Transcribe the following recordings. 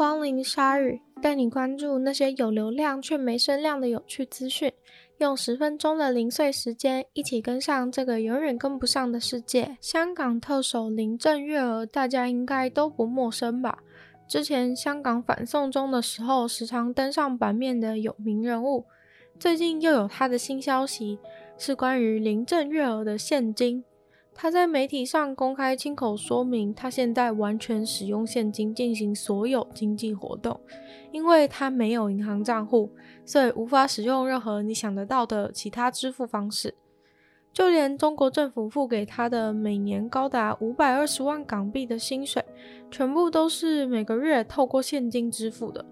光临鲨鱼，带你关注那些有流量却没声量的有趣资讯。用十分钟的零碎时间，一起跟上这个永远跟不上的世界。香港特首林郑月娥，大家应该都不陌生吧？之前香港反送中的时候，时常登上版面的有名人物。最近又有他的新消息，是关于林郑月娥的现金。他在媒体上公开亲口说明，他现在完全使用现金进行所有经济活动，因为他没有银行账户，所以无法使用任何你想得到的其他支付方式。就连中国政府付给他的每年高达五百二十万港币的薪水，全部都是每个月透过现金支付的。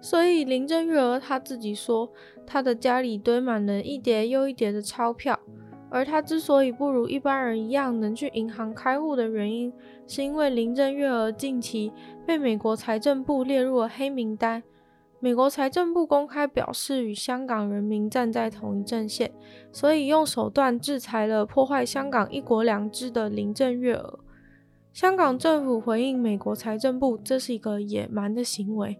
所以林郑月娥他自己说，他的家里堆满了一叠又一叠的钞票。而他之所以不如一般人一样能去银行开户的原因，是因为林郑月娥近期被美国财政部列入了黑名单。美国财政部公开表示与香港人民站在同一阵线，所以用手段制裁了破坏香港一国两制的林郑月娥。香港政府回应美国财政部，这是一个野蛮的行为。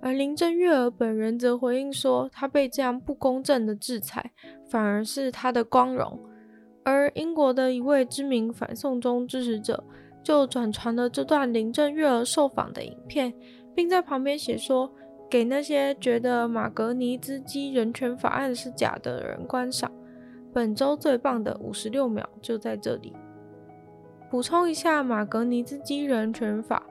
而林郑月娥本人则回应说，她被这样不公正的制裁，反而是她的光荣。而英国的一位知名反送中支持者就转传了这段林郑月娥受访的影片，并在旁边写说：“给那些觉得马格尼兹基人权法案是假的人观赏。”本周最棒的五十六秒就在这里。补充一下，马格尼兹基人权法。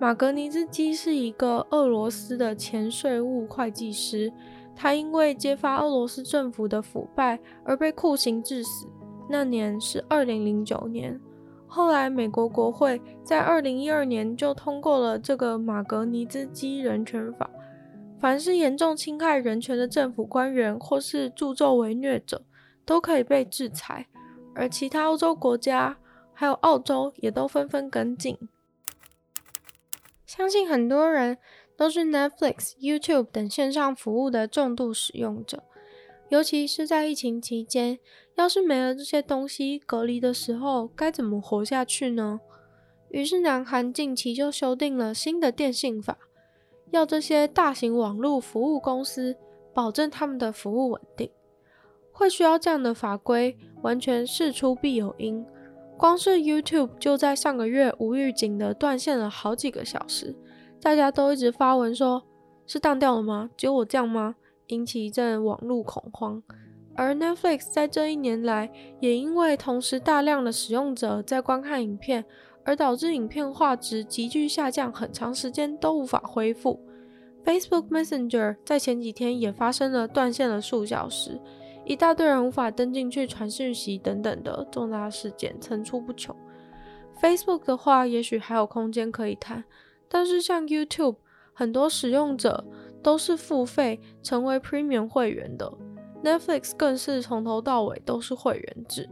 马格尼兹基是一个俄罗斯的前税务会计师，他因为揭发俄罗斯政府的腐败而被酷刑致死。那年是二零零九年。后来美国国会在二零一二年就通过了这个马格尼兹基人权法，凡是严重侵害人权的政府官员或是助纣为虐者，都可以被制裁。而其他欧洲国家还有澳洲也都纷纷跟进。相信很多人都是 Netflix、YouTube 等线上服务的重度使用者，尤其是在疫情期间，要是没了这些东西，隔离的时候该怎么活下去呢？于是南韩近期就修订了新的电信法，要这些大型网络服务公司保证他们的服务稳定。会需要这样的法规，完全事出必有因。光是 YouTube 就在上个月无预警的断线了好几个小时，大家都一直发文说，是当掉了吗？只有我这样吗？引起一阵网络恐慌。而 Netflix 在这一年来，也因为同时大量的使用者在观看影片，而导致影片画质急剧下降，很长时间都无法恢复。Facebook Messenger 在前几天也发生了断线了数小时。一大堆人无法登进去传讯息等等的重大事件层出不穷。Facebook 的话，也许还有空间可以谈，但是像 YouTube，很多使用者都是付费成为 Premium 会员的，Netflix 更是从头到尾都是会员制，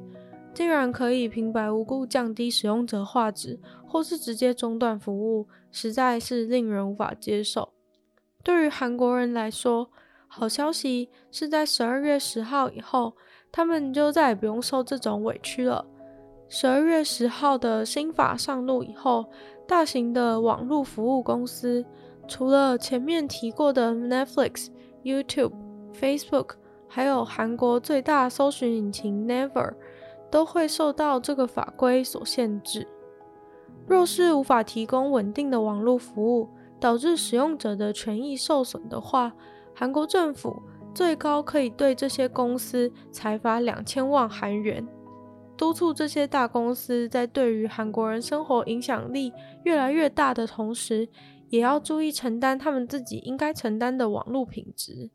竟然可以平白无故降低使用者画质，或是直接中断服务，实在是令人无法接受。对于韩国人来说，好消息是在十二月十号以后，他们就再也不用受这种委屈了。十二月十号的新法上路以后，大型的网络服务公司，除了前面提过的 Netflix、YouTube、Facebook，还有韩国最大搜寻引擎 Naver，都会受到这个法规所限制。若是无法提供稳定的网络服务，导致使用者的权益受损的话，韩国政府最高可以对这些公司裁罚两千万韩元，督促这些大公司在对于韩国人生活影响力越来越大的同时，也要注意承担他们自己应该承担的网络品质。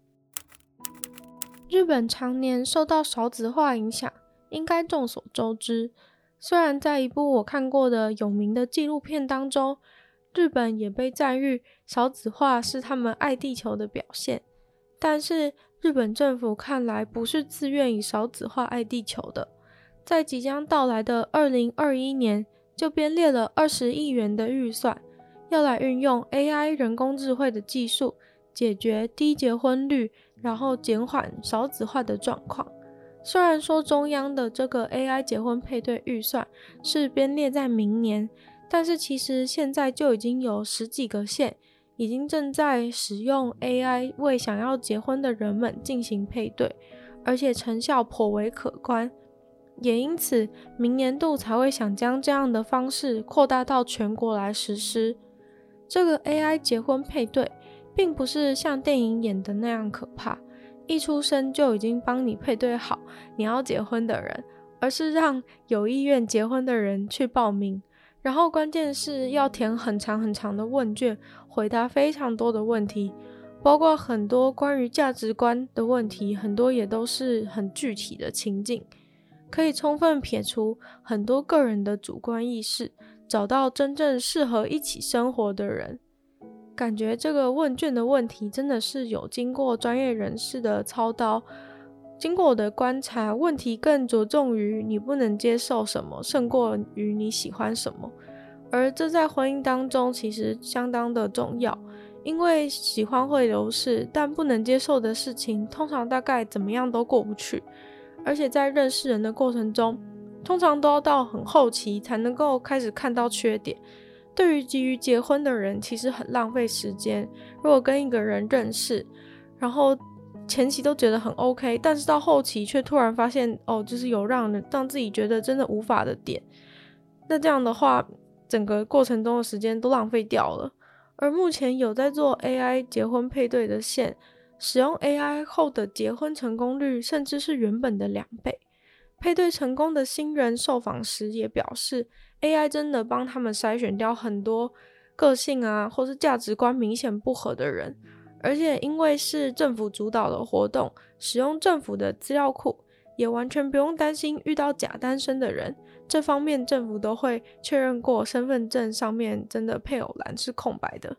日本常年受到少子化影响，应该众所周知。虽然在一部我看过的有名的纪录片当中，日本也被赞誉少子化是他们爱地球的表现。但是日本政府看来不是自愿以少子化爱地球的，在即将到来的二零二一年就编列了二十亿元的预算，要来运用 AI 人工智慧的技术解决低结婚率，然后减缓少子化的状况。虽然说中央的这个 AI 结婚配对预算是编列在明年，但是其实现在就已经有十几个县。已经正在使用 AI 为想要结婚的人们进行配对，而且成效颇为可观。也因此，明年度才会想将这样的方式扩大到全国来实施。这个 AI 结婚配对，并不是像电影演的那样可怕，一出生就已经帮你配对好你要结婚的人，而是让有意愿结婚的人去报名，然后关键是要填很长很长的问卷，回答非常多的问题，包括很多关于价值观的问题，很多也都是很具体的情境。可以充分撇除很多个人的主观意识，找到真正适合一起生活的人。感觉这个问卷的问题真的是有经过专业人士的操刀。经过我的观察，问题更着重于你不能接受什么，胜过于你喜欢什么。而这在婚姻当中其实相当的重要，因为喜欢会流逝，但不能接受的事情，通常大概怎么样都过不去。而且在认识人的过程中，通常都要到很后期才能够开始看到缺点。对于急于结婚的人，其实很浪费时间。如果跟一个人认识，然后前期都觉得很 OK，但是到后期却突然发现，哦，就是有让人让自己觉得真的无法的点，那这样的话，整个过程中的时间都浪费掉了。而目前有在做 AI 结婚配对的线。使用 AI 后的结婚成功率甚至是原本的两倍。配对成功的新人受访时也表示，AI 真的帮他们筛选掉很多个性啊，或是价值观明显不合的人。而且因为是政府主导的活动，使用政府的资料库，也完全不用担心遇到假单身的人。这方面政府都会确认过身份证上面真的配偶栏是空白的。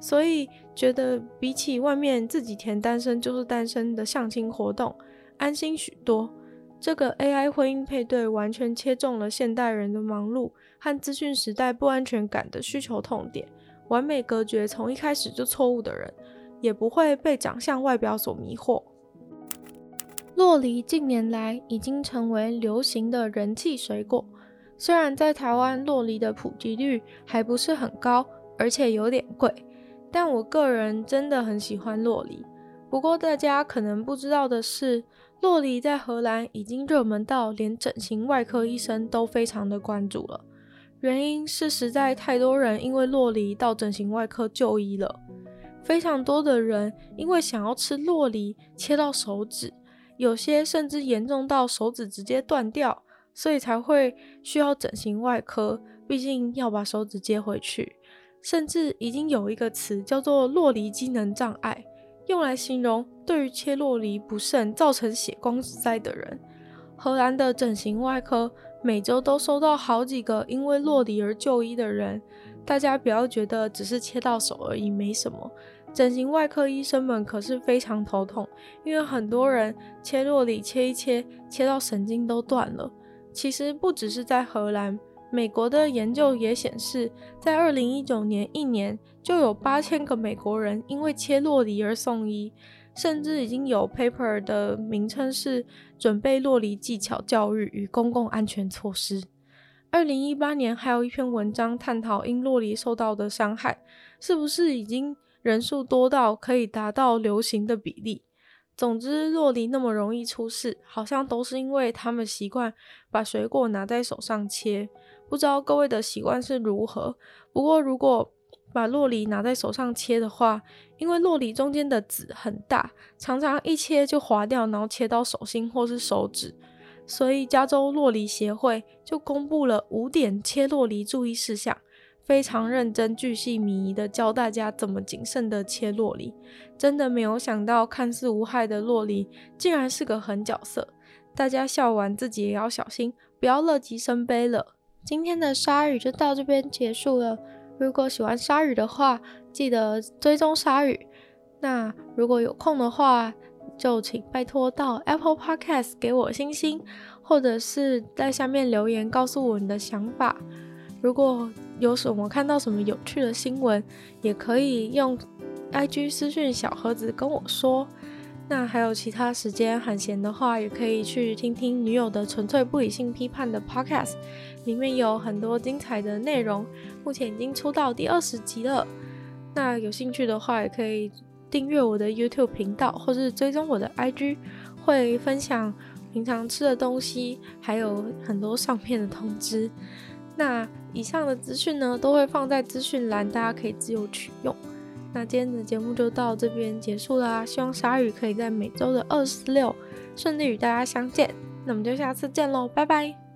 所以觉得比起外面自己填单身就是单身的相亲活动，安心许多。这个 AI 婚姻配对完全切中了现代人的忙碌和资讯时代不安全感的需求痛点，完美隔绝从一开始就错误的人，也不会被长相外表所迷惑。洛梨近年来已经成为流行的人气水果，虽然在台湾洛梨的普及率还不是很高，而且有点贵。但我个人真的很喜欢洛梨。不过大家可能不知道的是，洛梨在荷兰已经热门到连整形外科医生都非常的关注了。原因是实在太多人因为洛梨到整形外科就医了，非常多的人因为想要吃洛梨切到手指，有些甚至严重到手指直接断掉，所以才会需要整形外科，毕竟要把手指接回去。甚至已经有一个词叫做“洛梨机能障碍”，用来形容对于切酪梨不慎造成血光塞的人。荷兰的整形外科每周都收到好几个因为落梨而就医的人。大家不要觉得只是切到手而已，没什么。整形外科医生们可是非常头痛，因为很多人切落梨切一切，切到神经都断了。其实不只是在荷兰。美国的研究也显示，在二零一九年一年就有八千个美国人因为切洛梨而送医，甚至已经有 paper 的名称是“准备洛梨技巧教育与公共安全措施”。二零一八年还有一篇文章探讨因洛梨受到的伤害，是不是已经人数多到可以达到流行的比例？总之，洛梨那么容易出事，好像都是因为他们习惯把水果拿在手上切。不知道各位的习惯是如何？不过如果把洛梨拿在手上切的话，因为洛梨中间的籽很大，常常一切就划掉，然后切到手心或是手指。所以加州洛梨协会就公布了五点切洛梨注意事项，非常认真、巨细靡遗的教大家怎么谨慎的切洛梨。真的没有想到，看似无害的洛梨竟然是个狠角色。大家笑完，自己也要小心，不要乐极生悲了。今天的鲨鱼就到这边结束了。如果喜欢鲨鱼的话，记得追踪鲨鱼。那如果有空的话，就请拜托到 Apple Podcast 给我星星，或者是在下面留言告诉我你的想法。如果有什么看到什么有趣的新闻，也可以用 IG 私讯小盒子跟我说。那还有其他时间很闲的话，也可以去听听女友的纯粹不理性批判的 podcast，里面有很多精彩的内容，目前已经出到第二十集了。那有兴趣的话，也可以订阅我的 YouTube 频道，或是追踪我的 IG，会分享平常吃的东西，还有很多上片的通知。那以上的资讯呢，都会放在资讯栏，大家可以自由取用。那今天的节目就到这边结束啦，希望鲨鱼可以在每周的二十六顺利与大家相见。那我们就下次见喽，拜拜。